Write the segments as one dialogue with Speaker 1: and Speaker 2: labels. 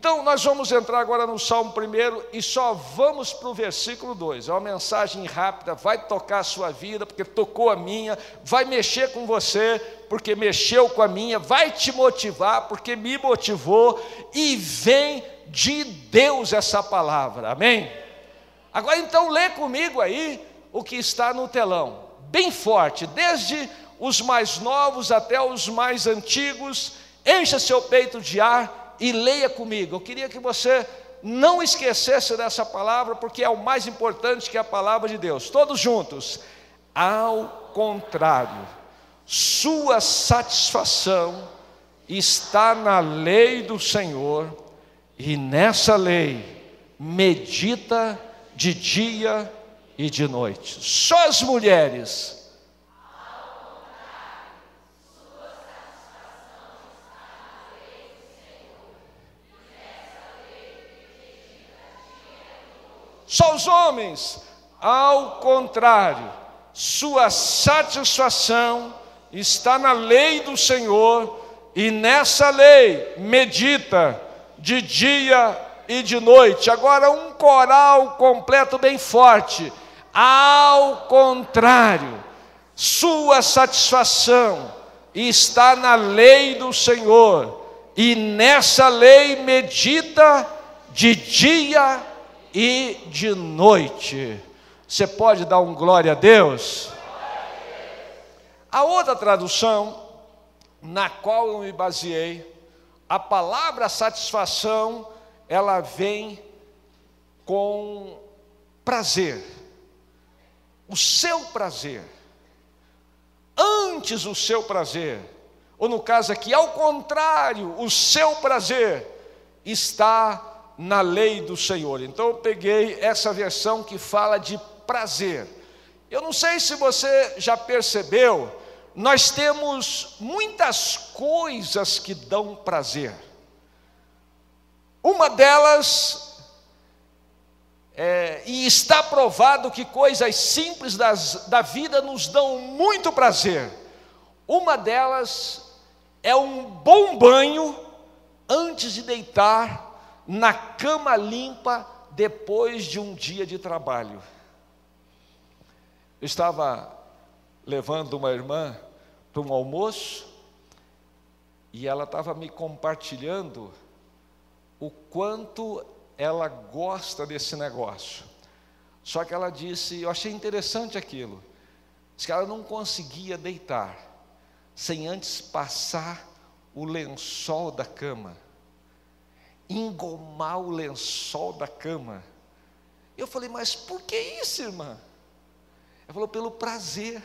Speaker 1: Então, nós vamos entrar agora no Salmo primeiro e só vamos para o versículo 2. É uma mensagem rápida, vai tocar a sua vida, porque tocou a minha, vai mexer com você, porque mexeu com a minha, vai te motivar, porque me motivou, e vem de Deus essa palavra, amém? Agora então, lê comigo aí o que está no telão, bem forte, desde os mais novos até os mais antigos, encha seu peito de ar e leia comigo. Eu queria que você não esquecesse dessa palavra, porque é o mais importante que é a palavra de Deus. Todos juntos. Ao contrário, sua satisfação está na lei do Senhor, e nessa lei medita de dia e de noite. Só as mulheres Só os homens, ao contrário, sua satisfação está na lei do Senhor, e nessa lei medita de dia e de noite. Agora, um coral completo bem forte. Ao contrário, sua satisfação está na lei do Senhor, e nessa lei medita de dia e de noite. Você pode dar um glória a Deus? A outra tradução, na qual eu me baseei, a palavra satisfação, ela vem com prazer, o seu prazer, antes o seu prazer, ou no caso aqui, ao contrário, o seu prazer está na lei do Senhor. Então eu peguei essa versão que fala de prazer. Eu não sei se você já percebeu, nós temos muitas coisas que dão prazer. Uma delas, é, e está provado que coisas simples das, da vida nos dão muito prazer. Uma delas é um bom banho antes de deitar na cama limpa depois de um dia de trabalho. Eu estava levando uma irmã para um almoço e ela estava me compartilhando o quanto ela gosta desse negócio. Só que ela disse, eu achei interessante aquilo, disse que ela não conseguia deitar sem antes passar o lençol da cama engomar o lençol da cama. Eu falei, mas por que isso, irmã? Ela falou, pelo prazer.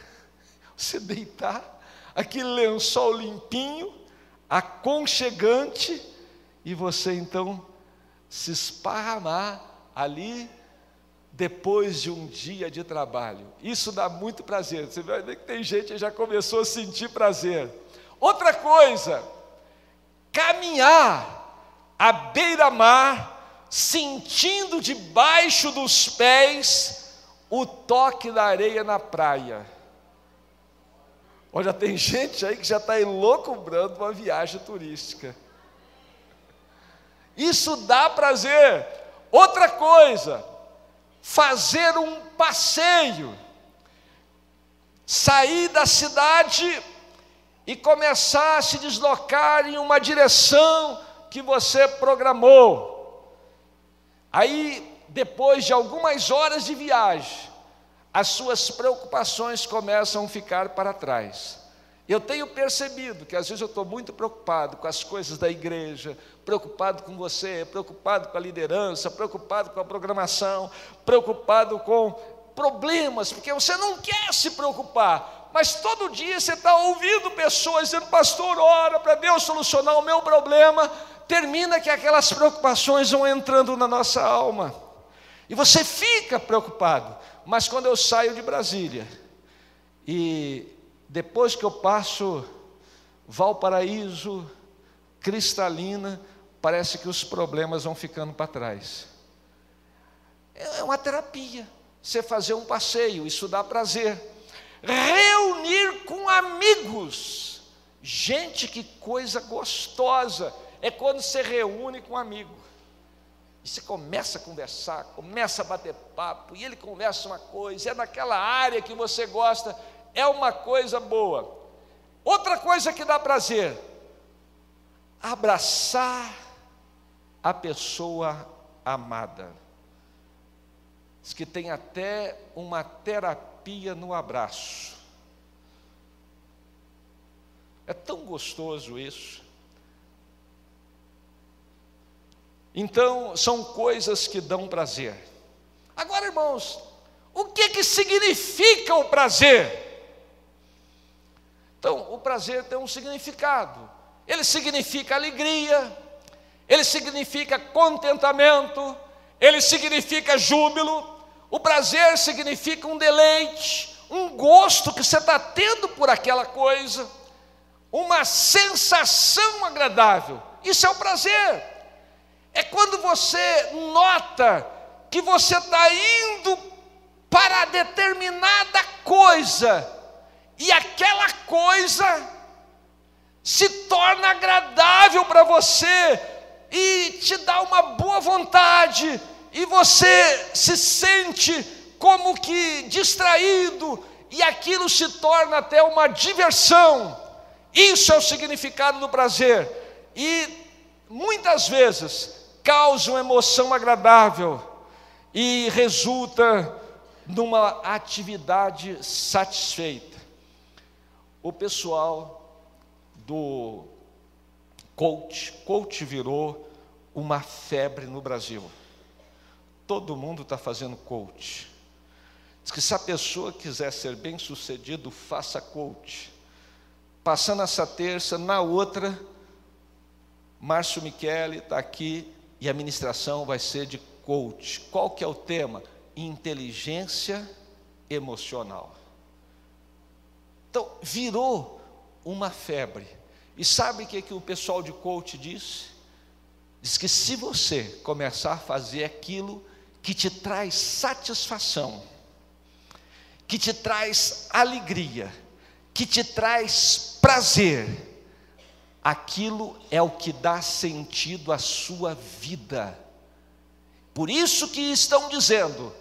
Speaker 1: Você deitar, aquele lençol limpinho, aconchegante, e você então se esparramar ali depois de um dia de trabalho. Isso dá muito prazer. Você vai ver que tem gente que já começou a sentir prazer. Outra coisa, caminhar à beira-mar, sentindo debaixo dos pés o toque da areia na praia. Olha, tem gente aí que já está enloucubrando uma viagem turística. Isso dá prazer. Outra coisa, fazer um passeio, sair da cidade e começar a se deslocar em uma direção que você programou. Aí, depois de algumas horas de viagem, as suas preocupações começam a ficar para trás. Eu tenho percebido que às vezes eu estou muito preocupado com as coisas da igreja, preocupado com você, preocupado com a liderança, preocupado com a programação, preocupado com problemas, porque você não quer se preocupar, mas todo dia você está ouvindo pessoas dizendo, pastor, ora para Deus solucionar o meu problema, termina que aquelas preocupações vão entrando na nossa alma. E você fica preocupado. Mas quando eu saio de Brasília, e depois que eu passo Valparaíso, Cristalina, parece que os problemas vão ficando para trás. É uma terapia. Você fazer um passeio, isso dá prazer. Reunir com amigos. Gente, que coisa gostosa é quando você reúne com um amigo. E você começa a conversar, começa a bater papo, e ele conversa uma coisa, é naquela área que você gosta, é uma coisa boa. Outra coisa que dá prazer, abraçar a pessoa amada. Diz que tem até uma terapia no abraço. É tão gostoso isso. Então, são coisas que dão prazer. Agora, irmãos, o que que significa o prazer? Então, o prazer tem um significado. Ele significa alegria, ele significa contentamento, ele significa júbilo. O prazer significa um deleite, um gosto que você está tendo por aquela coisa, uma sensação agradável. Isso é o prazer. É quando você nota que você está indo para determinada coisa, e aquela coisa se torna agradável para você, e te dá uma boa vontade, e você se sente como que distraído, e aquilo se torna até uma diversão. Isso é o significado do prazer. E muitas vezes causa uma emoção agradável e resulta numa atividade satisfeita. O pessoal do coach, coach virou uma febre no Brasil. Todo mundo está fazendo coach. Diz que se a pessoa quiser ser bem sucedido, faça coach. Passando essa terça, na outra, Márcio Michele está aqui e a ministração vai ser de coach. Qual que é o tema? Inteligência emocional. Então, virou uma febre. E sabe o que, que o pessoal de coach diz? Diz que se você começar a fazer aquilo que te traz satisfação, que te traz alegria, que te traz prazer, aquilo é o que dá sentido à sua vida. Por isso que estão dizendo,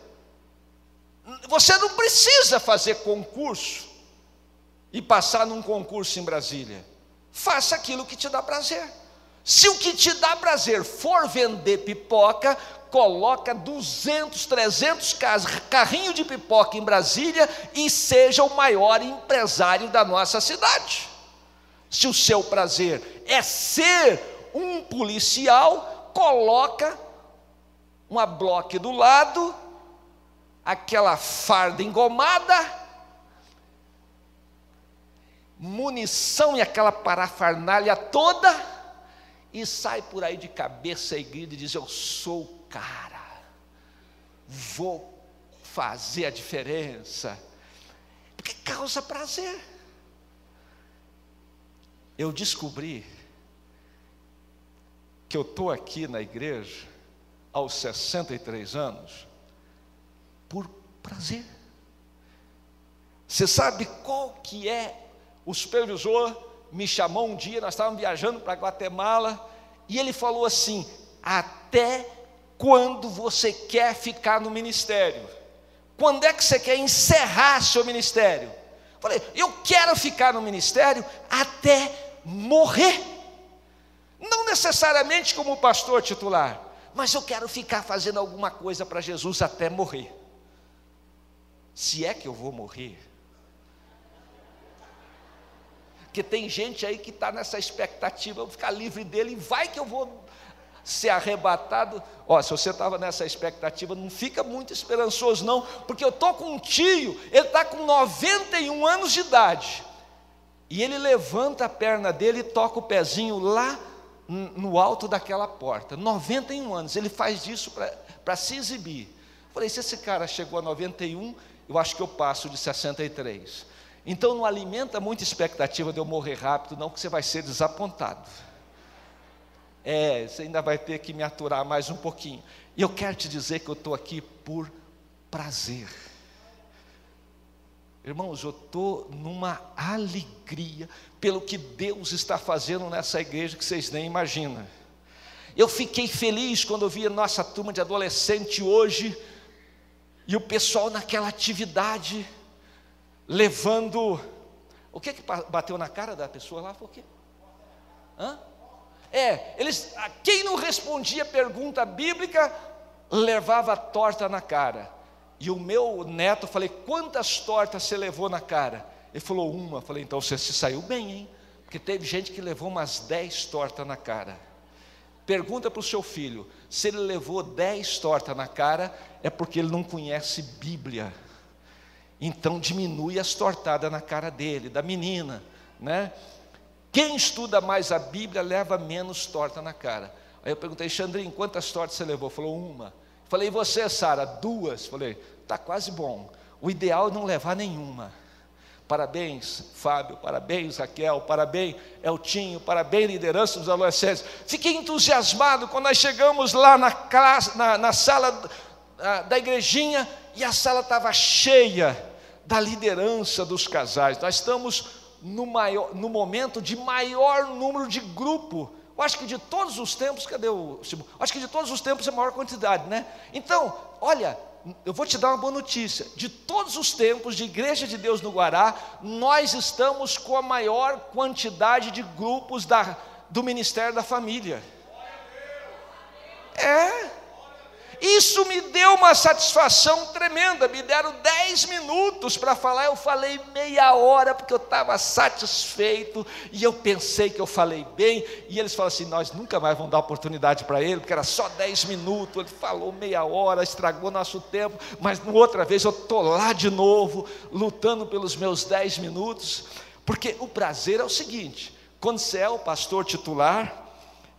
Speaker 1: você não precisa fazer concurso e passar num concurso em Brasília. Faça aquilo que te dá prazer. Se o que te dá prazer for vender pipoca, coloca 200, 300 carrinhos de pipoca em Brasília e seja o maior empresário da nossa cidade. Se o seu prazer é ser um policial, coloca uma bloque do lado, aquela farda engomada, munição e aquela parafernália toda, e sai por aí de cabeça e grita e diz: Eu sou o cara, vou fazer a diferença, porque causa prazer eu descobri que eu estou aqui na igreja aos 63 anos por prazer. Você sabe qual que é? O supervisor me chamou um dia, nós estávamos viajando para Guatemala, e ele falou assim: até quando você quer ficar no ministério? Quando é que você quer encerrar seu ministério? Falei, eu quero ficar no ministério até morrer. Não necessariamente como pastor titular, mas eu quero ficar fazendo alguma coisa para Jesus até morrer. Se é que eu vou morrer. Porque tem gente aí que está nessa expectativa, eu vou ficar livre dele, e vai que eu vou ser arrebatado. Ó, se você estava nessa expectativa, não fica muito esperançoso, não, porque eu estou com um tio, ele está com 91 anos de idade. E ele levanta a perna dele e toca o pezinho lá no alto daquela porta. 91 anos, ele faz isso para se exibir. Falei, se esse cara chegou a 91, eu acho que eu passo de 63. Então não alimenta muita expectativa de eu morrer rápido, não, que você vai ser desapontado. É, você ainda vai ter que me aturar mais um pouquinho. E eu quero te dizer que eu estou aqui por prazer. Irmãos, eu estou numa alegria pelo que Deus está fazendo nessa igreja que vocês nem imaginam. Eu fiquei feliz quando eu vi a nossa turma de adolescente hoje e o pessoal naquela atividade levando. O que que bateu na cara da pessoa lá? Foi o quê? Hã? É, eles, quem não respondia pergunta bíblica levava torta na cara. E o meu neto, falei, quantas tortas você levou na cara? Ele falou, uma. Falei, então você se saiu bem, hein? Porque teve gente que levou umas dez tortas na cara. Pergunta para o seu filho, se ele levou dez tortas na cara, é porque ele não conhece Bíblia. Então diminui as tortadas na cara dele, da menina, né? Quem estuda mais a Bíblia leva menos torta na cara. Aí eu perguntei, Xandrinho, quantas tortas você levou? Falou, uma. Falei, e você, Sara? Duas. Falei, está quase bom. O ideal é não levar nenhuma. Parabéns, Fábio, parabéns, Raquel, parabéns, Eltinho, parabéns, liderança dos adolescentes. Fiquei entusiasmado quando nós chegamos lá na, classe, na, na sala da, da igrejinha e a sala estava cheia da liderança dos casais. Nós estamos no, maior, no momento de maior número de grupo eu acho que de todos os tempos, cadê o Simão? Acho que de todos os tempos é a maior quantidade, né? Então, olha, eu vou te dar uma boa notícia. De todos os tempos de Igreja de Deus no Guará, nós estamos com a maior quantidade de grupos da, do Ministério da Família. É. Isso me deu uma satisfação tremenda. Me deram dez minutos para falar, eu falei meia hora, porque eu estava satisfeito, e eu pensei que eu falei bem, e eles falaram assim: nós nunca mais vamos dar oportunidade para ele, porque era só dez minutos, ele falou meia hora, estragou nosso tempo, mas outra vez eu estou lá de novo, lutando pelos meus dez minutos, porque o prazer é o seguinte: quando você é o pastor titular,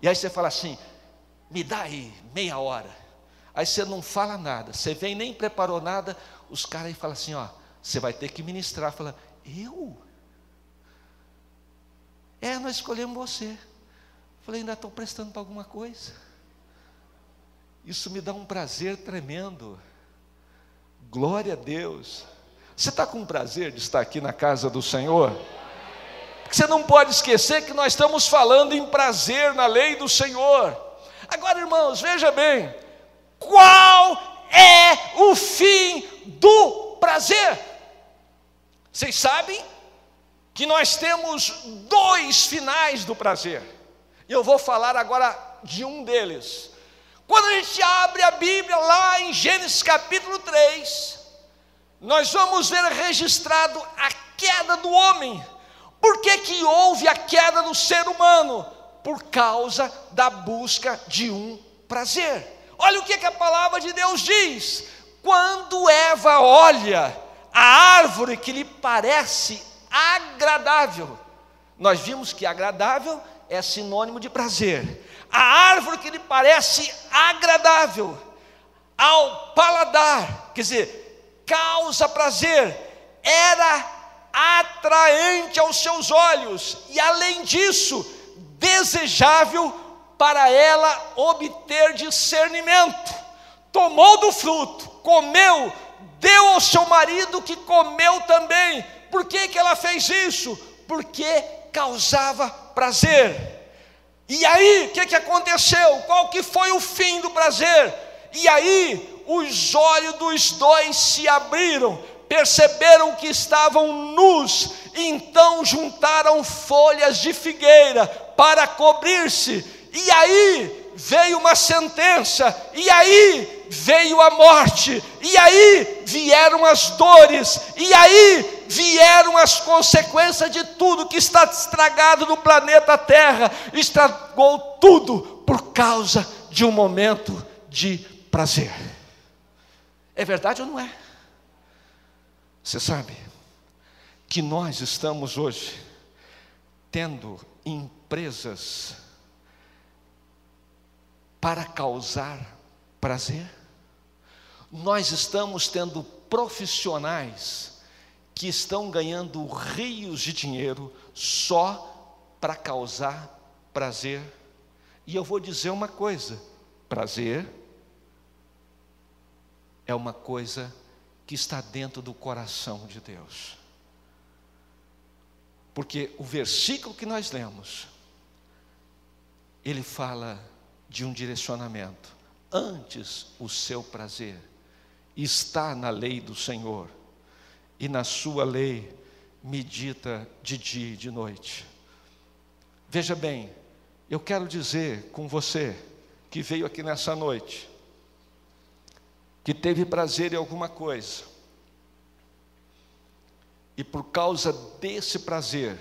Speaker 1: e aí você fala assim, me dá aí meia hora. Aí você não fala nada, você vem nem preparou nada, os caras aí falam assim: ó, você vai ter que ministrar. Fala, eu? É, nós escolhemos você. Falei, ainda estou prestando para alguma coisa. Isso me dá um prazer tremendo. Glória a Deus. Você está com prazer de estar aqui na casa do Senhor? Porque você não pode esquecer que nós estamos falando em prazer na lei do Senhor. Agora, irmãos, veja bem, qual é o fim do prazer? Vocês sabem que nós temos dois finais do prazer. Eu vou falar agora de um deles. Quando a gente abre a Bíblia lá em Gênesis capítulo 3, nós vamos ver registrado a queda do homem. Por que, que houve a queda do ser humano? Por causa da busca de um prazer. Olha o que, que a palavra de Deus diz. Quando Eva olha a árvore que lhe parece agradável, nós vimos que agradável é sinônimo de prazer. A árvore que lhe parece agradável ao paladar, quer dizer, causa prazer, era atraente aos seus olhos e, além disso, desejável para ela obter discernimento. Tomou do fruto, comeu, deu ao seu marido que comeu também. Por que, que ela fez isso? Porque causava prazer. E aí, o que, que aconteceu? Qual que foi o fim do prazer? E aí, os olhos dos dois se abriram, perceberam que estavam nus, então juntaram folhas de figueira para cobrir-se e aí veio uma sentença, e aí veio a morte, e aí vieram as dores, e aí vieram as consequências de tudo que está estragado no planeta Terra, estragou tudo por causa de um momento de prazer. É verdade ou não é? Você sabe que nós estamos hoje tendo empresas para causar prazer? Nós estamos tendo profissionais que estão ganhando rios de dinheiro só para causar prazer. E eu vou dizer uma coisa: prazer é uma coisa que está dentro do coração de Deus. Porque o versículo que nós lemos, ele fala de um direcionamento. Antes o seu prazer está na lei do Senhor, e na sua lei medita de dia e de noite. Veja bem, eu quero dizer com você que veio aqui nessa noite, que teve prazer em alguma coisa, e por causa desse prazer,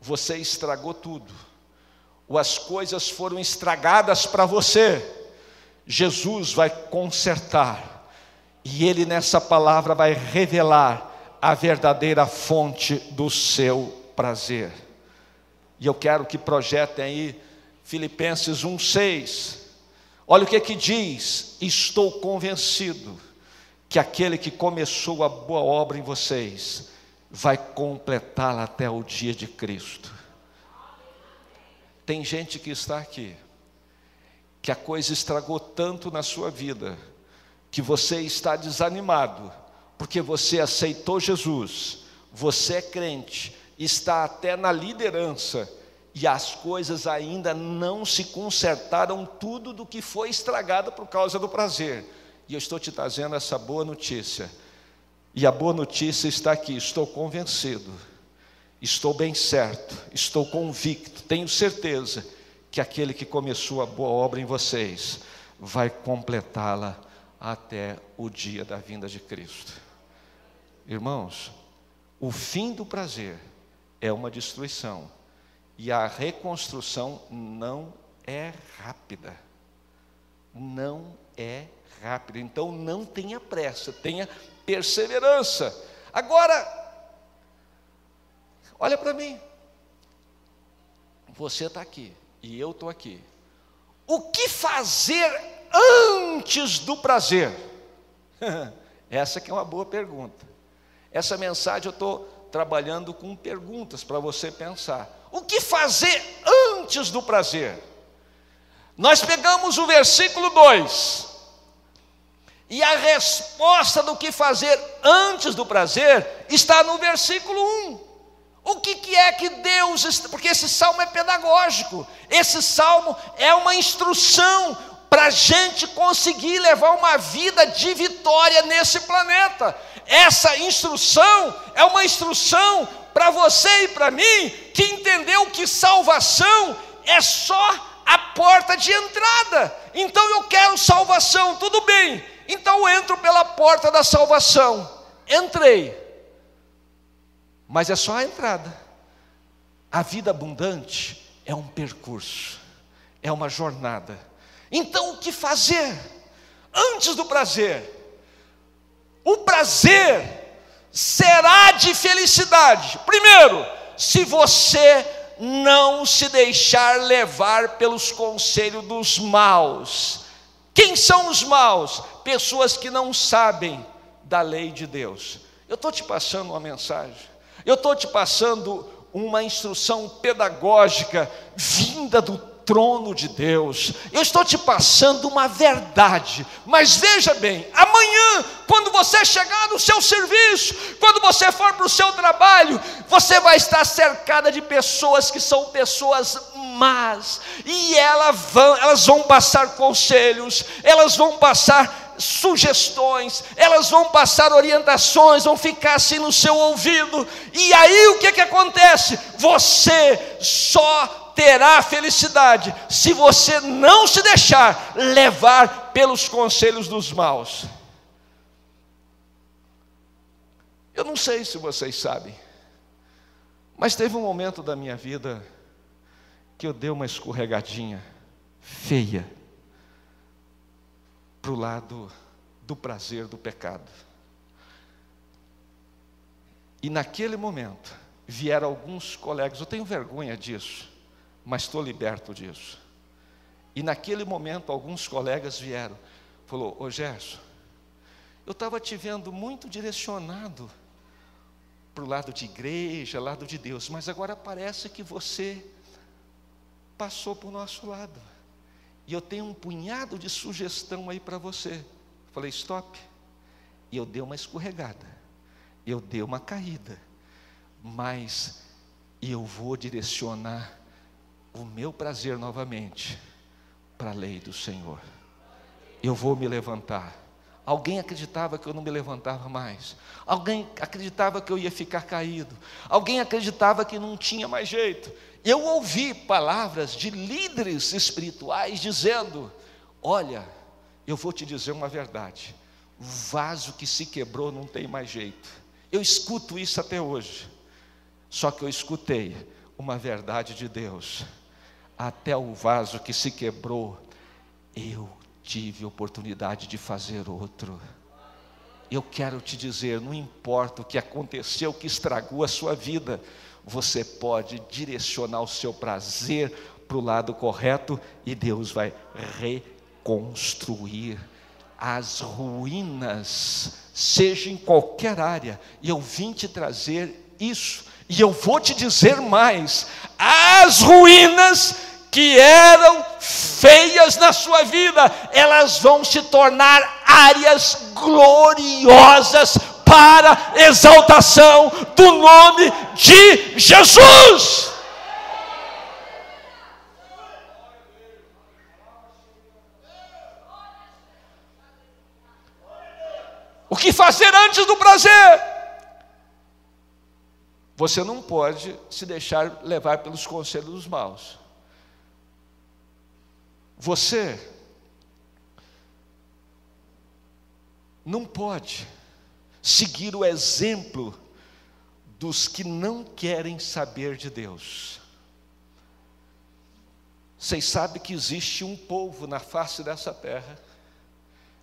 Speaker 1: você estragou tudo, ou as coisas foram estragadas para você, Jesus vai consertar, e Ele nessa palavra vai revelar a verdadeira fonte do seu prazer. E eu quero que projetem aí Filipenses 1:6. Olha o que é que diz: Estou convencido que aquele que começou a boa obra em vocês vai completá-la até o dia de Cristo. Tem gente que está aqui que a coisa estragou tanto na sua vida que você está desanimado porque você aceitou Jesus, você é crente, está até na liderança e as coisas ainda não se consertaram tudo do que foi estragado por causa do prazer. E eu estou te trazendo essa boa notícia. E a boa notícia está aqui, estou convencido, estou bem certo, estou convicto, tenho certeza que aquele que começou a boa obra em vocês vai completá-la até o dia da vinda de Cristo. Irmãos, o fim do prazer é uma destruição. E a reconstrução não é rápida. Não é rápida. Então não tenha pressa, tenha perseverança. Agora, olha para mim. Você está aqui e eu estou aqui. O que fazer antes do prazer? Essa que é uma boa pergunta. Essa mensagem eu estou trabalhando com perguntas para você pensar. O que fazer antes do prazer? Nós pegamos o versículo 2, e a resposta do que fazer antes do prazer está no versículo 1. O que, que é que Deus. Porque esse salmo é pedagógico, esse salmo é uma instrução para a gente conseguir levar uma vida de vitória nesse planeta. Essa instrução é uma instrução para você e para mim que entendeu que salvação é só a porta de entrada. Então eu quero salvação, tudo bem. Então eu entro pela porta da salvação. Entrei. Mas é só a entrada. A vida abundante é um percurso, é uma jornada. Então o que fazer? Antes do prazer, o prazer será de felicidade. Primeiro, se você não se deixar levar pelos conselhos dos maus. Quem são os maus? Pessoas que não sabem da lei de Deus. Eu estou te passando uma mensagem, eu estou te passando uma instrução pedagógica vinda do trono de Deus. Eu estou te passando uma verdade, mas veja bem: amanhã, quando você chegar no seu serviço, quando você for para o seu trabalho, você vai estar cercada de pessoas que são pessoas más, e elas vão, elas vão passar conselhos, elas vão passar sugestões, elas vão passar orientações, vão ficar assim no seu ouvido, e aí o que, que acontece? Você só terá felicidade se você não se deixar levar pelos conselhos dos maus. Eu não sei se vocês sabem, mas teve um momento da minha vida que eu dei uma escorregadinha feia para o lado do prazer do pecado. E naquele momento vieram alguns colegas, eu tenho vergonha disso, mas estou liberto disso. E naquele momento, alguns colegas vieram, falou, ô Gerson, eu estava te vendo muito direcionado para o lado de igreja, lado de Deus, mas agora parece que você passou para o nosso lado. E eu tenho um punhado de sugestão aí para você. Falei, stop. eu dei uma escorregada, eu dei uma caída, mas eu vou direcionar o meu prazer novamente para a lei do Senhor. Eu vou me levantar. Alguém acreditava que eu não me levantava mais. Alguém acreditava que eu ia ficar caído. Alguém acreditava que não tinha mais jeito. Eu ouvi palavras de líderes espirituais dizendo: Olha, eu vou te dizer uma verdade. O vaso que se quebrou não tem mais jeito. Eu escuto isso até hoje. Só que eu escutei uma verdade de Deus. Até o vaso que se quebrou, eu tive oportunidade de fazer outro. Eu quero te dizer, não importa o que aconteceu, o que estragou a sua vida, você pode direcionar o seu prazer para o lado correto e Deus vai reconstruir as ruínas, seja em qualquer área. E eu vim te trazer isso. E eu vou te dizer mais: as ruínas que eram feias na sua vida, elas vão se tornar áreas gloriosas para exaltação do nome de Jesus. O que fazer antes do prazer? Você não pode se deixar levar pelos conselhos dos maus. Você não pode seguir o exemplo dos que não querem saber de Deus. Vocês sabem que existe um povo na face dessa terra.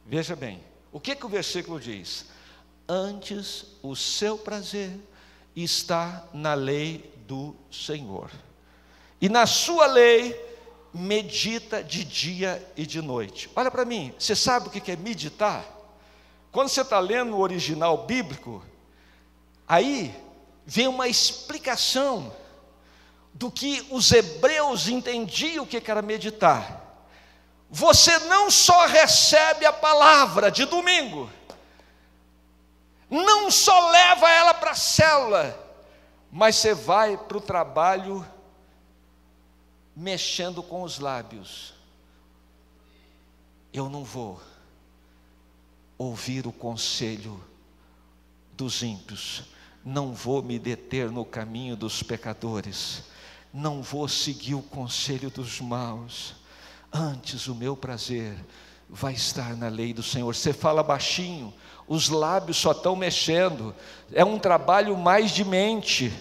Speaker 1: Veja bem, o que, que o versículo diz? Antes o seu prazer está na lei do Senhor, e na sua lei medita de dia e de noite. Olha para mim, você sabe o que é meditar? Quando você está lendo o original bíblico, aí vem uma explicação do que os hebreus entendiam o que era meditar. Você não só recebe a palavra de domingo, não só leva ela para a célula, mas você vai para o trabalho mexendo com os lábios. Eu não vou ouvir o conselho dos ímpios, não vou me deter no caminho dos pecadores, não vou seguir o conselho dos maus, antes o meu prazer vai estar na lei do Senhor. Você fala baixinho, os lábios só estão mexendo, é um trabalho mais de mente,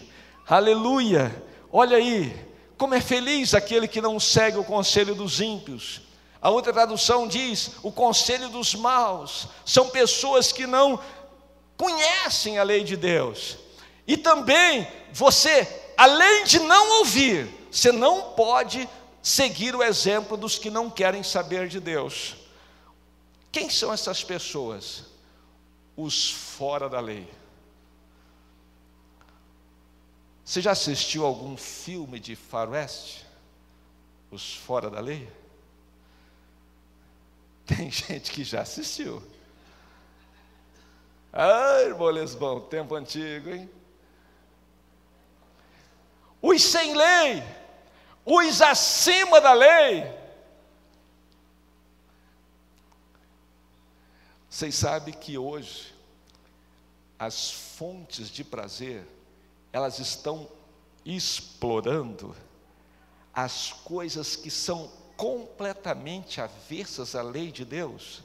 Speaker 1: aleluia. Olha aí, como é feliz aquele que não segue o conselho dos ímpios. A outra tradução diz: o conselho dos maus. São pessoas que não conhecem a lei de Deus. E também você, além de não ouvir, você não pode seguir o exemplo dos que não querem saber de Deus. Quem são essas pessoas? Os fora da lei. Você já assistiu algum filme de faroeste? Os Fora da Lei? Tem gente que já assistiu. Ai, irmão Lesbão, tempo antigo, hein? Os sem lei, os acima da lei. Vocês sabem que hoje as fontes de prazer elas estão explorando as coisas que são completamente avessas à lei de Deus.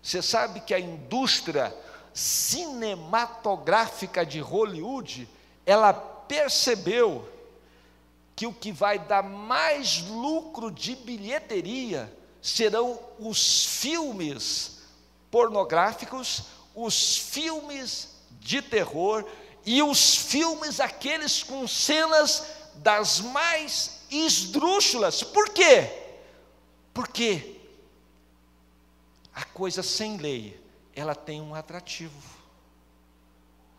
Speaker 1: Você sabe que a indústria cinematográfica de Hollywood, ela percebeu que o que vai dar mais lucro de bilheteria serão os filmes pornográficos, os filmes de terror e os filmes, aqueles com cenas das mais esdrúxulas. Por quê? Porque a coisa sem lei, ela tem um atrativo.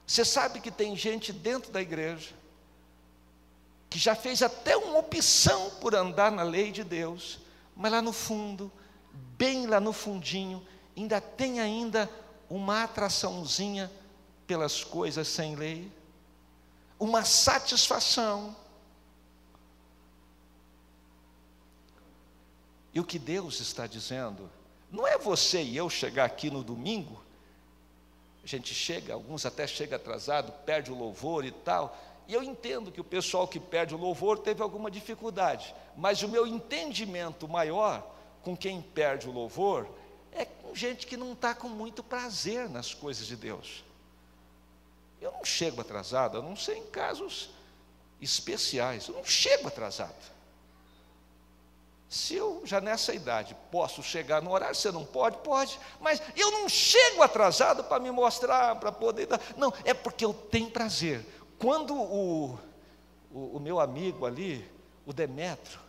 Speaker 1: Você sabe que tem gente dentro da igreja que já fez até uma opção por andar na lei de Deus, mas lá no fundo, bem lá no fundinho, ainda tem ainda uma atraçãozinha pelas coisas sem lei, uma satisfação. E o que Deus está dizendo, não é você e eu chegar aqui no domingo, a gente chega, alguns até chega atrasado, perde o louvor e tal, e eu entendo que o pessoal que perde o louvor teve alguma dificuldade, mas o meu entendimento maior com quem perde o louvor é com gente que não está com muito prazer nas coisas de Deus. Eu não chego atrasado, a não ser em casos especiais, eu não chego atrasado. Se eu já nessa idade posso chegar no horário, você não pode? Pode, mas eu não chego atrasado para me mostrar, para poder dar. Não, é porque eu tenho prazer. Quando o, o, o meu amigo ali, o Demetrio,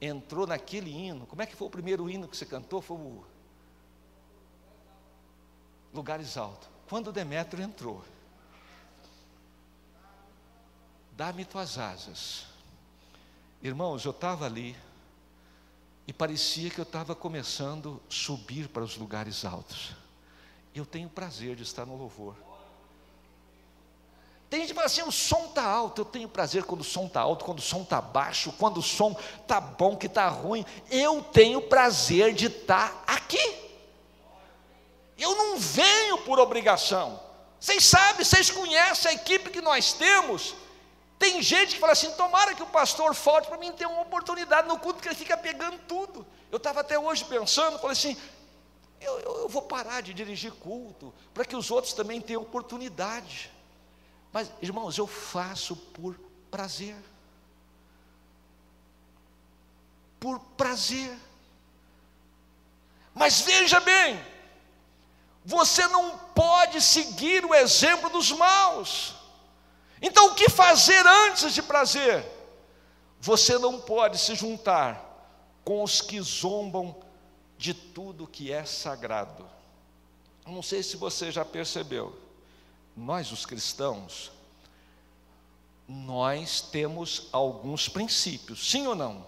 Speaker 1: entrou naquele hino, como é que foi o primeiro hino que você cantou? Foi o Lugares Altos. Quando o Demetrio entrou, dá-me tuas asas. Irmãos, eu estava ali, e parecia que eu estava começando a subir para os lugares altos. Eu tenho prazer de estar no louvor. Tem gente que fala assim: o som está alto. Eu tenho prazer quando o som está alto, quando o som está baixo, quando o som está bom, que está ruim. Eu tenho prazer de estar aqui. Eu não venho por obrigação. Vocês sabem, vocês conhecem a equipe que nós temos. Tem gente que fala assim: tomara que o pastor falte para mim ter uma oportunidade no culto, que ele fica pegando tudo. Eu estava até hoje pensando, falei assim: eu, eu, eu vou parar de dirigir culto, para que os outros também tenham oportunidade. Mas, irmãos, eu faço por prazer. Por prazer. Mas veja bem, você não pode seguir o exemplo dos maus. Então, o que fazer antes de prazer? Você não pode se juntar com os que zombam de tudo que é sagrado. Não sei se você já percebeu, nós, os cristãos, nós temos alguns princípios, sim ou não?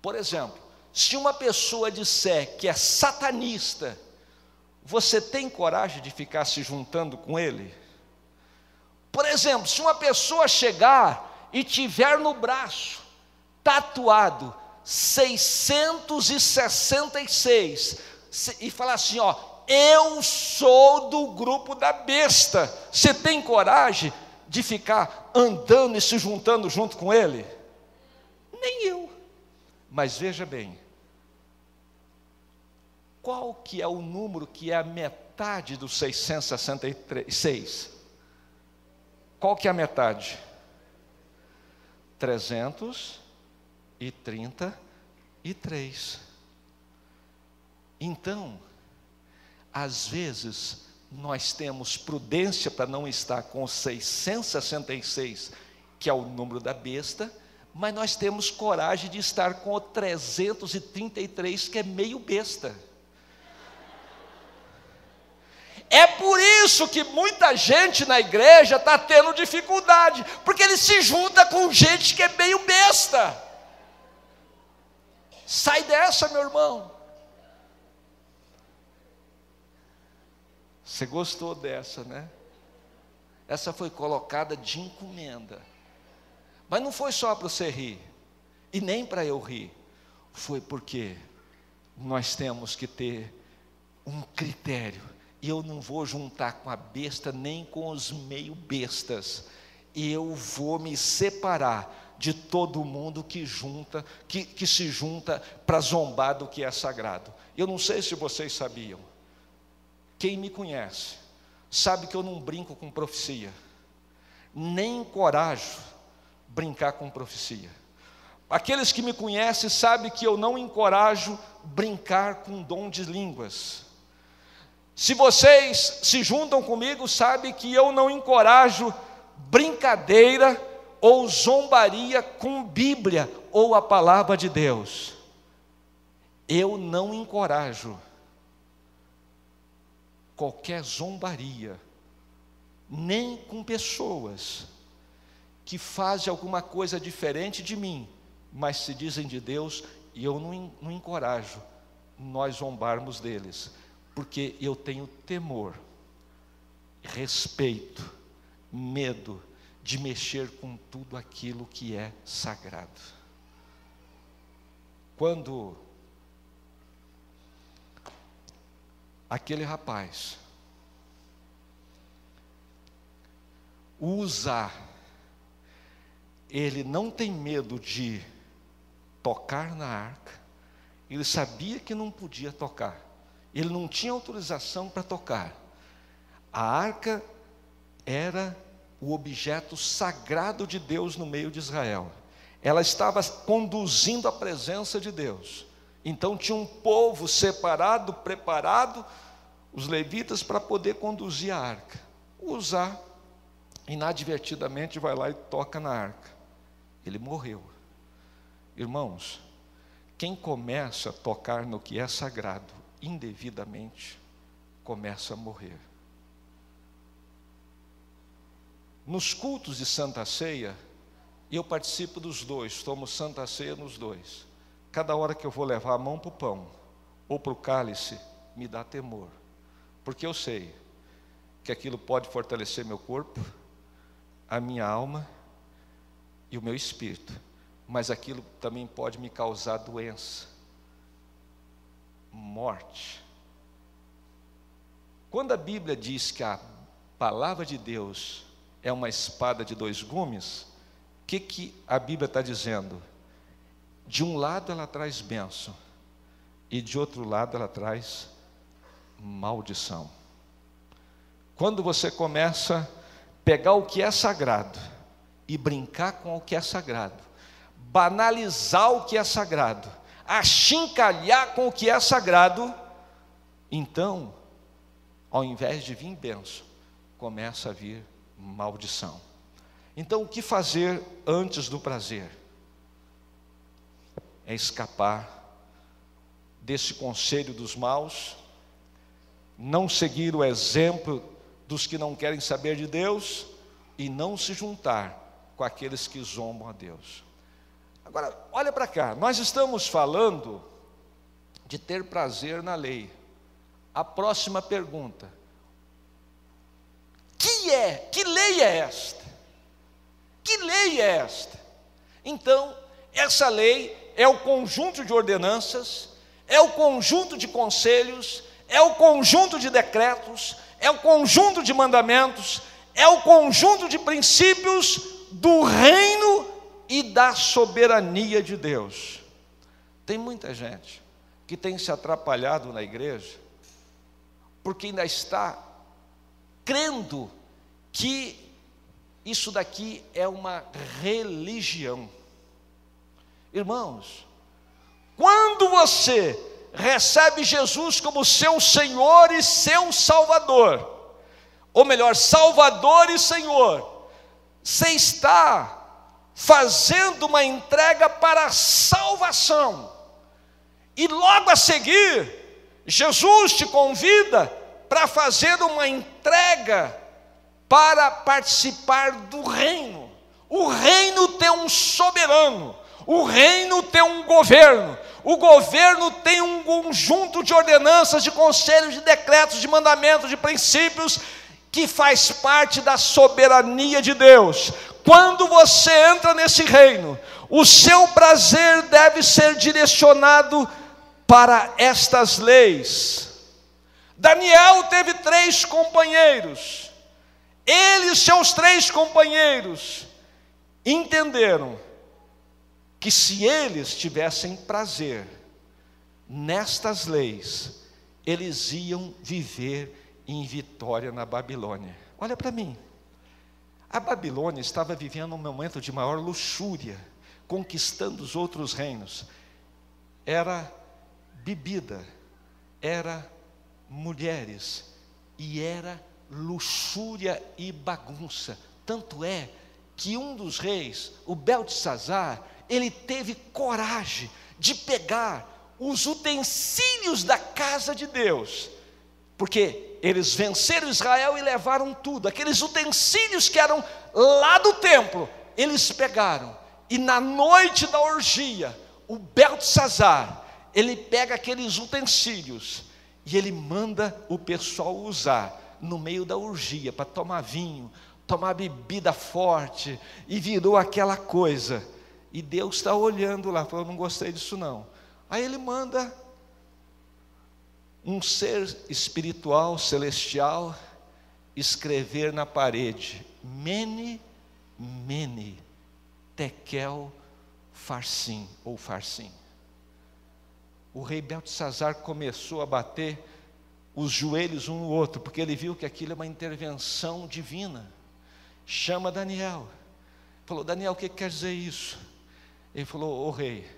Speaker 1: Por exemplo, se uma pessoa disser que é satanista, você tem coragem de ficar se juntando com ele? Por exemplo, se uma pessoa chegar e tiver no braço tatuado 666 e falar assim, ó, eu sou do grupo da besta. Você tem coragem de ficar andando e se juntando junto com ele? Nem eu. Mas veja bem, qual que é o número que é a metade dos 666? Qual que é a metade? 333. Então, às vezes, nós temos prudência para não estar com 666, que é o número da besta, mas nós temos coragem de estar com o 333, que é meio besta. É por isso que muita gente na igreja está tendo dificuldade, porque ele se junta com gente que é meio besta. Sai dessa, meu irmão. Você gostou dessa, né? Essa foi colocada de encomenda. Mas não foi só para você rir, e nem para eu rir. Foi porque nós temos que ter um critério eu não vou juntar com a besta nem com os meio bestas. Eu vou me separar de todo mundo que junta, que, que se junta para zombar do que é sagrado. Eu não sei se vocês sabiam. Quem me conhece sabe que eu não brinco com profecia, nem encorajo brincar com profecia. Aqueles que me conhecem sabem que eu não encorajo brincar com dom de línguas. Se vocês se juntam comigo, sabe que eu não encorajo brincadeira ou zombaria com Bíblia ou a palavra de Deus. Eu não encorajo qualquer zombaria, nem com pessoas que fazem alguma coisa diferente de mim, mas se dizem de Deus, e eu não, não encorajo nós zombarmos deles porque eu tenho temor, respeito, medo de mexer com tudo aquilo que é sagrado. Quando aquele rapaz usa, ele não tem medo de tocar na arca, ele sabia que não podia tocar, ele não tinha autorização para tocar. A arca era o objeto sagrado de Deus no meio de Israel. Ela estava conduzindo a presença de Deus. Então tinha um povo separado, preparado, os levitas, para poder conduzir a arca. Usar, inadvertidamente, vai lá e toca na arca. Ele morreu. Irmãos, quem começa a tocar no que é sagrado indevidamente, começa a morrer. Nos cultos de Santa Ceia, eu participo dos dois, tomo Santa Ceia nos dois. Cada hora que eu vou levar a mão para o pão ou para o cálice, me dá temor, porque eu sei que aquilo pode fortalecer meu corpo, a minha alma e o meu espírito, mas aquilo também pode me causar doença, morte. Quando a Bíblia diz que a palavra de Deus é uma espada de dois gumes, o que, que a Bíblia está dizendo? De um lado ela traz bênção, e de outro lado ela traz maldição. Quando você começa a pegar o que é sagrado e brincar com o que é sagrado, banalizar o que é sagrado, achincalhar com o que é sagrado, então, ao invés de vir bênção, começa a vir maldição. Então, o que fazer antes do prazer? é escapar desse conselho dos maus, não seguir o exemplo dos que não querem saber de Deus e não se juntar com aqueles que zombam a Deus. Agora, olha para cá, nós estamos falando de ter prazer na lei. A próxima pergunta: que é? Que lei é esta? Que lei é esta? Então, essa lei é o conjunto de ordenanças, é o conjunto de conselhos, é o conjunto de decretos, é o conjunto de mandamentos, é o conjunto de princípios do reino e da soberania de Deus. Tem muita gente que tem se atrapalhado na igreja, porque ainda está crendo que isso daqui é uma religião. Irmãos, quando você recebe Jesus como seu Senhor e seu Salvador, ou melhor, Salvador e Senhor, você está fazendo uma entrega para a salvação, e logo a seguir, Jesus te convida para fazer uma entrega para participar do reino. O reino tem um soberano, o reino tem um governo, o governo tem um conjunto de ordenanças, de conselhos, de decretos, de mandamentos, de princípios, que faz parte da soberania de Deus. Quando você entra nesse reino, o seu prazer deve ser direcionado para estas leis. Daniel teve três companheiros, ele e seus três companheiros entenderam que se eles tivessem prazer nestas leis, eles iam viver em vitória na Babilônia. Olha para mim. A Babilônia estava vivendo um momento de maior luxúria, conquistando os outros reinos. Era bebida, era mulheres e era luxúria e bagunça. Tanto é que um dos reis, o Beltesazar, ele teve coragem de pegar os utensílios da casa de Deus, porque eles venceram Israel e levaram tudo, aqueles utensílios que eram lá do templo, eles pegaram, e na noite da orgia, o Beltesazar, ele pega aqueles utensílios, e ele manda o pessoal usar no meio da urgia para tomar vinho, tomar bebida forte, e virou aquela coisa. E Deus está olhando lá, falou: não gostei disso não. Aí ele manda um ser espiritual, celestial, escrever na parede: Mene, Mene, Tekel, Farsim ou Farsim. O rei Beltesazar começou a bater os joelhos um no outro, porque ele viu que aquilo é uma intervenção divina. Chama Daniel. Falou: Daniel, o que quer dizer isso? Ele falou: Ô oh, rei,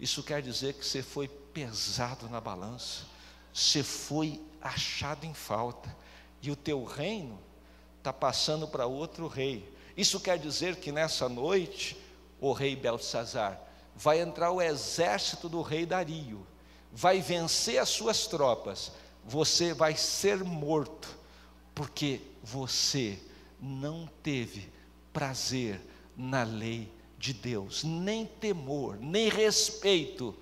Speaker 1: isso quer dizer que você foi pesado na balança, você foi achado em falta, e o teu reino está passando para outro rei. Isso quer dizer que nessa noite, o rei Belsazar, vai entrar o exército do rei Dario, vai vencer as suas tropas, você vai ser morto, porque você não teve prazer na lei de Deus, nem temor, nem respeito,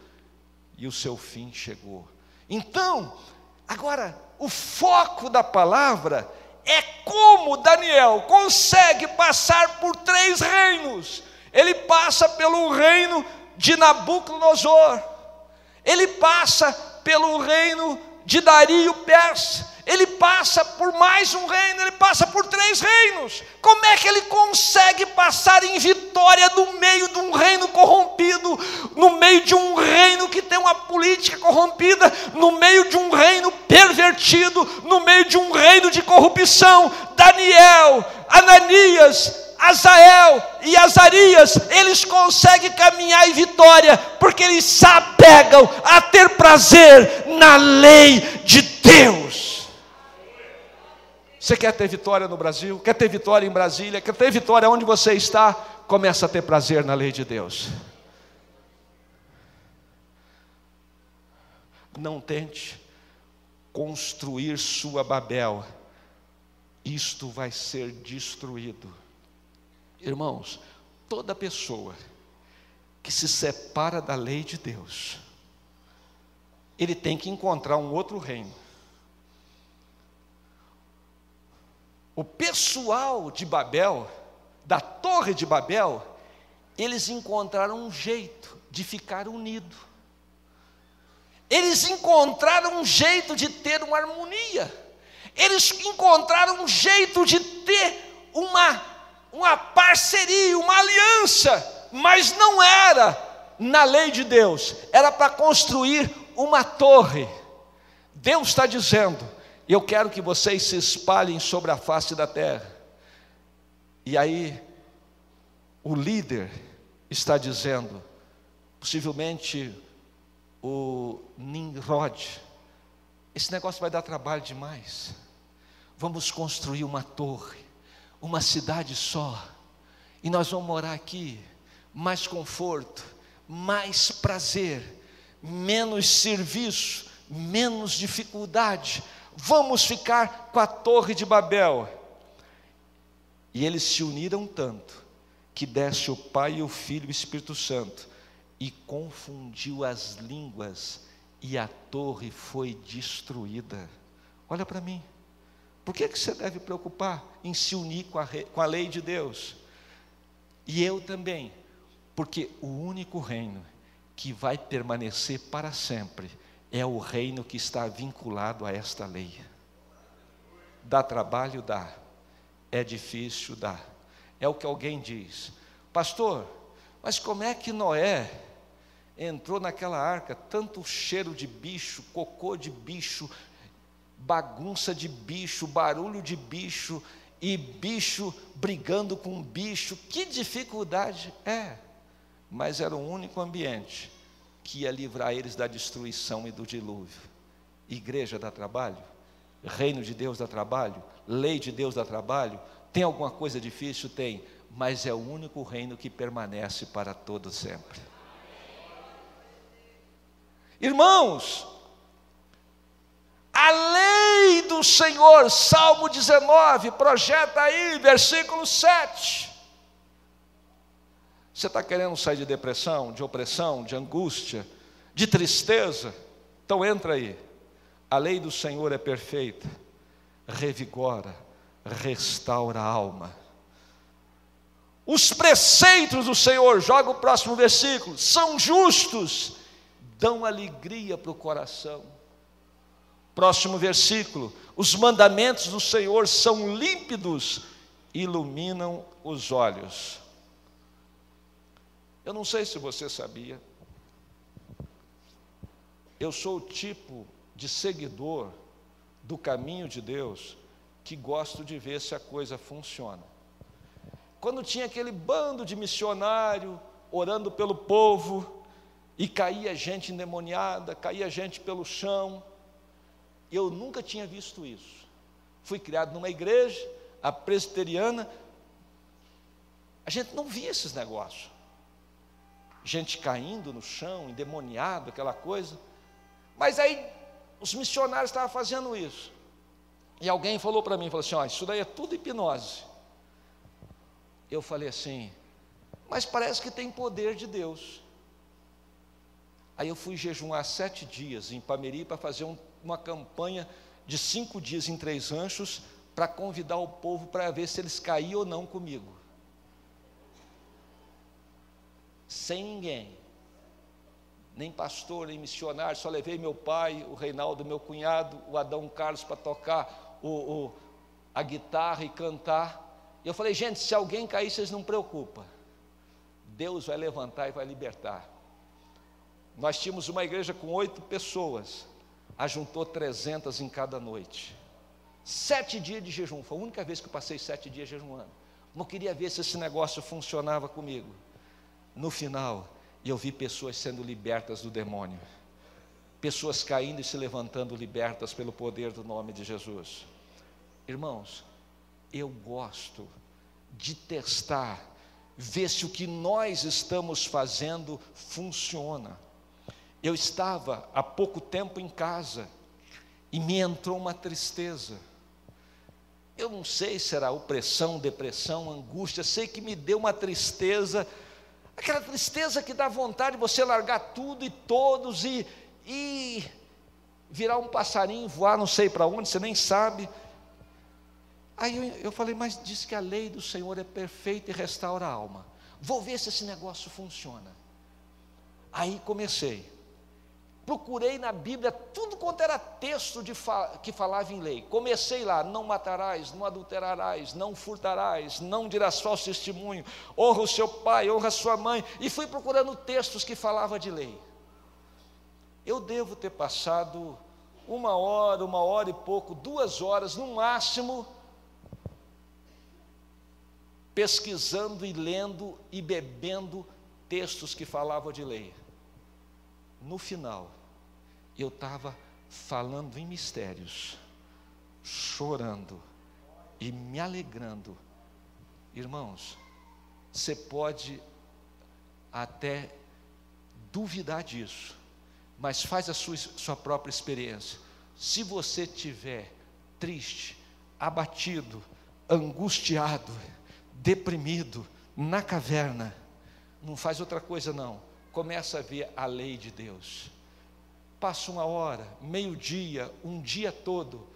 Speaker 1: e o seu fim chegou. Então, agora, o foco da palavra é como Daniel consegue passar por três reinos. Ele passa pelo reino de Nabucodonosor, ele passa pelo reino de Dario Persa, ele passa por mais um reino, ele passa por três reinos. Como é que ele consegue passar em vitória no meio de um reino corrompido, no meio de um reino que tem uma política corrompida, no meio de um reino pervertido, no meio de um reino de corrupção? Daniel, Ananias, Azael e Azarias, eles conseguem caminhar em vitória, porque eles se apegam a ter prazer na lei de Deus. Você quer ter vitória no Brasil? Quer ter vitória em Brasília? Quer ter vitória onde você está? Começa a ter prazer na lei de Deus. Não tente construir sua Babel, isto vai ser destruído. Irmãos, toda pessoa que se separa da lei de Deus, ele tem que encontrar um outro reino o pessoal de Babel, da Torre de Babel, eles encontraram um jeito de ficar unido. Eles encontraram um jeito de ter uma harmonia. Eles encontraram um jeito de ter uma, uma parceria, uma aliança, mas não era na lei de Deus, era para construir uma torre. Deus está dizendo: e eu quero que vocês se espalhem sobre a face da terra. E aí, o líder está dizendo, possivelmente o Nimrod, esse negócio vai dar trabalho demais. Vamos construir uma torre, uma cidade só, e nós vamos morar aqui, mais conforto, mais prazer, menos serviço, menos dificuldade, vamos ficar com a Torre de Babel. E eles se uniram tanto que desce o Pai e o Filho e o Espírito Santo e confundiu as línguas e a torre foi destruída. Olha para mim. Por que, que você deve preocupar em se unir com a, com a lei de Deus? E eu também, porque o único reino que vai permanecer para sempre é o reino que está vinculado a esta lei. Dá trabalho? Dá. É difícil? Dá. É o que alguém diz. Pastor, mas como é que Noé entrou naquela arca? Tanto cheiro de bicho, cocô de bicho, bagunça de bicho, barulho de bicho e bicho brigando com bicho. Que dificuldade é! Mas era o único ambiente que ia livrar eles da destruição e do dilúvio. Igreja dá trabalho? Reino de Deus dá trabalho? Lei de Deus dá trabalho? Tem alguma coisa difícil? Tem, mas é o único reino que permanece para todo sempre. Irmãos, a lei do Senhor, Salmo 19, projeta aí, versículo 7. Você está querendo sair de depressão, de opressão, de angústia, de tristeza? Então entra aí. A lei do Senhor é perfeita, revigora, restaura a alma. Os preceitos do Senhor, joga o próximo versículo, são justos, dão alegria para o coração. Próximo versículo, os mandamentos do Senhor são límpidos, iluminam os olhos. Eu não sei se você sabia, eu sou o tipo de seguidor do caminho de Deus que gosto de ver se a coisa funciona. Quando tinha aquele bando de missionário orando pelo povo, e caía gente endemoniada, caía gente pelo chão, eu nunca tinha visto isso. Fui criado numa igreja, a presbiteriana, a gente não via esses negócios gente caindo no chão, endemoniado, aquela coisa. Mas aí os missionários estavam fazendo isso. E alguém falou para mim, falou assim, ó, isso daí é tudo hipnose. Eu falei assim, mas parece que tem poder de Deus. Aí eu fui jejuar sete dias em Pameri para fazer um, uma campanha de cinco dias em três ranchos para convidar o povo para ver se eles caíam ou não comigo. Sem ninguém, nem pastor, nem missionário, só levei meu pai, o Reinaldo, meu cunhado, o Adão Carlos para tocar o, o, a guitarra e cantar. E eu falei, gente, se alguém cair, vocês não preocupam. Deus vai levantar e vai libertar. Nós tínhamos uma igreja com oito pessoas, ajuntou trezentas em cada noite. Sete dias de jejum, foi a única vez que eu passei sete dias jejuando. Não queria ver se esse negócio funcionava comigo no final, eu vi pessoas sendo libertas do demônio, pessoas caindo e se levantando libertas pelo poder do nome de Jesus. Irmãos, eu gosto de testar, ver se o que nós estamos fazendo funciona. Eu estava há pouco tempo em casa e me entrou uma tristeza. Eu não sei se era opressão, depressão, angústia, sei que me deu uma tristeza Aquela tristeza que dá vontade de você largar tudo e todos e, e virar um passarinho, voar não sei para onde, você nem sabe. Aí eu, eu falei, mas diz que a lei do Senhor é perfeita e restaura a alma. Vou ver se esse negócio funciona. Aí comecei procurei na Bíblia tudo quanto era texto de que falava em lei. Comecei lá: não matarás, não adulterarás, não furtarás, não dirás falso testemunho, honra o seu pai, honra a sua mãe. E fui procurando textos que falavam de lei. Eu devo ter passado uma hora, uma hora e pouco, duas horas no máximo, pesquisando e lendo e bebendo textos que falavam de lei. No final, eu estava falando em mistérios, chorando e me alegrando. Irmãos, você pode até duvidar disso, mas faz a sua, sua própria experiência. Se você tiver triste, abatido, angustiado, deprimido, na caverna, não faz outra coisa não. Começa a ver a lei de Deus passa uma hora, meio-dia, um dia todo.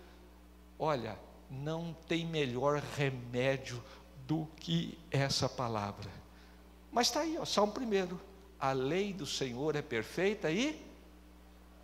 Speaker 1: Olha, não tem melhor remédio do que essa palavra. Mas está aí, ó, Salmo primeiro. A lei do Senhor é perfeita e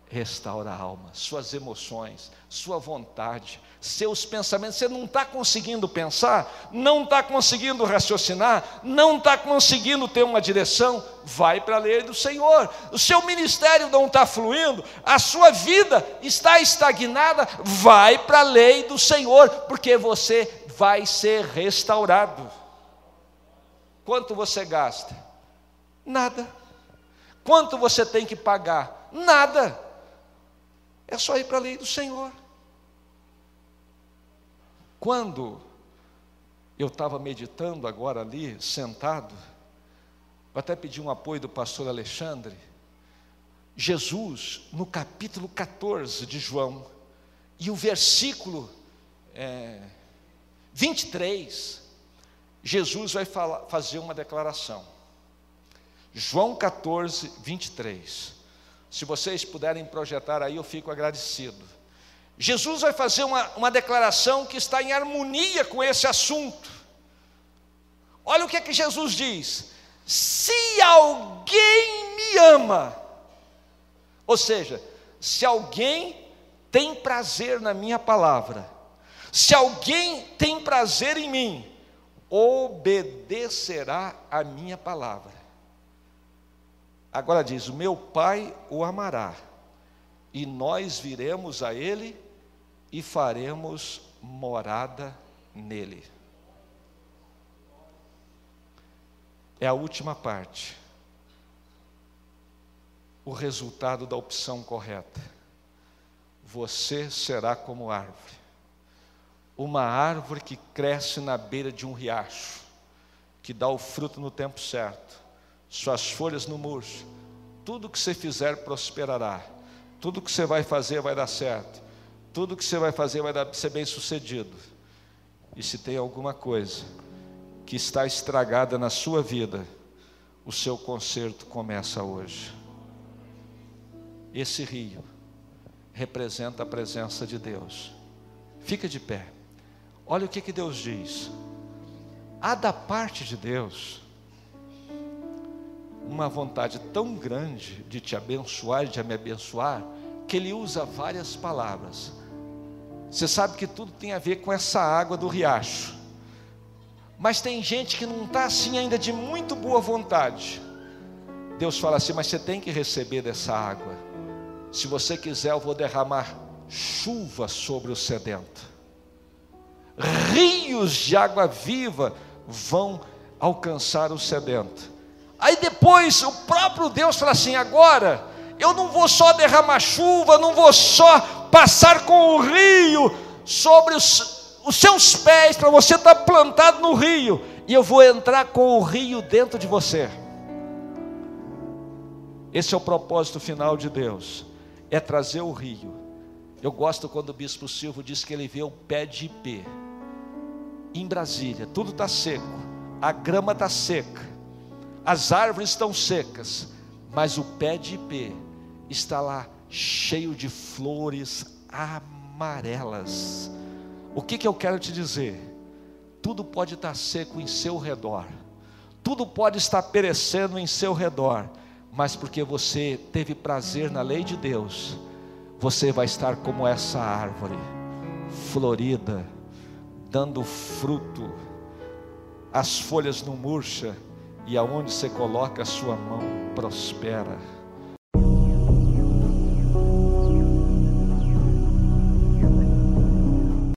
Speaker 1: restaura a alma, suas emoções, sua vontade, seus pensamentos. Você não está conseguindo pensar, não está conseguindo raciocinar, não está conseguindo ter uma direção, vai para a lei do Senhor. O seu ministério não está fluindo, a sua vida está estagnada, vai para a lei do Senhor, porque você vai ser restaurado. Quanto você gasta? Nada. Quanto você tem que pagar? Nada. É só ir para a lei do Senhor. Quando eu estava meditando agora ali, sentado, vou até pedir um apoio do pastor Alexandre, Jesus, no capítulo 14 de João, e o versículo é, 23, Jesus vai fazer uma declaração. João 14, 23. Se vocês puderem projetar aí, eu fico agradecido. Jesus vai fazer uma, uma declaração que está em harmonia com esse assunto. Olha o que é que Jesus diz: se alguém me ama, ou seja, se alguém tem prazer na minha palavra, se alguém tem prazer em mim, obedecerá a minha palavra. Agora diz: meu Pai o amará, e nós viremos a ele e faremos morada nele. É a última parte. O resultado da opção correta. Você será como árvore. Uma árvore que cresce na beira de um riacho, que dá o fruto no tempo certo, suas folhas no murcho. Tudo que você fizer prosperará. Tudo que você vai fazer vai dar certo tudo que você vai fazer vai ser bem sucedido. E se tem alguma coisa que está estragada na sua vida, o seu conserto começa hoje. Esse rio representa a presença de Deus. Fica de pé. Olha o que, que Deus diz. Há da parte de Deus uma vontade tão grande de te abençoar, de me abençoar, que Ele usa várias palavras. Você sabe que tudo tem a ver com essa água do riacho. Mas tem gente que não está assim ainda de muito boa vontade. Deus fala assim: mas você tem que receber dessa água. Se você quiser, eu vou derramar chuva sobre o sedento. Rios de água viva vão alcançar o sedento. Aí depois o próprio Deus fala assim: agora eu não vou só derramar chuva, não vou só passar com o rio sobre os, os seus pés, para você estar tá plantado no rio, e eu vou entrar com o rio dentro de você. Esse é o propósito final de Deus, é trazer o rio. Eu gosto quando o bispo Silvio diz que ele vê o pé de ipê. Em Brasília, tudo está seco, a grama está seca, as árvores estão secas, mas o pé de ipê está lá cheio de flores amarelas. O que, que eu quero te dizer? Tudo pode estar seco em seu redor, tudo pode estar perecendo em seu redor, mas porque você teve prazer na lei de Deus, você vai estar como essa árvore, florida, dando fruto, as folhas não murcham, e aonde você coloca a sua mão, prospera.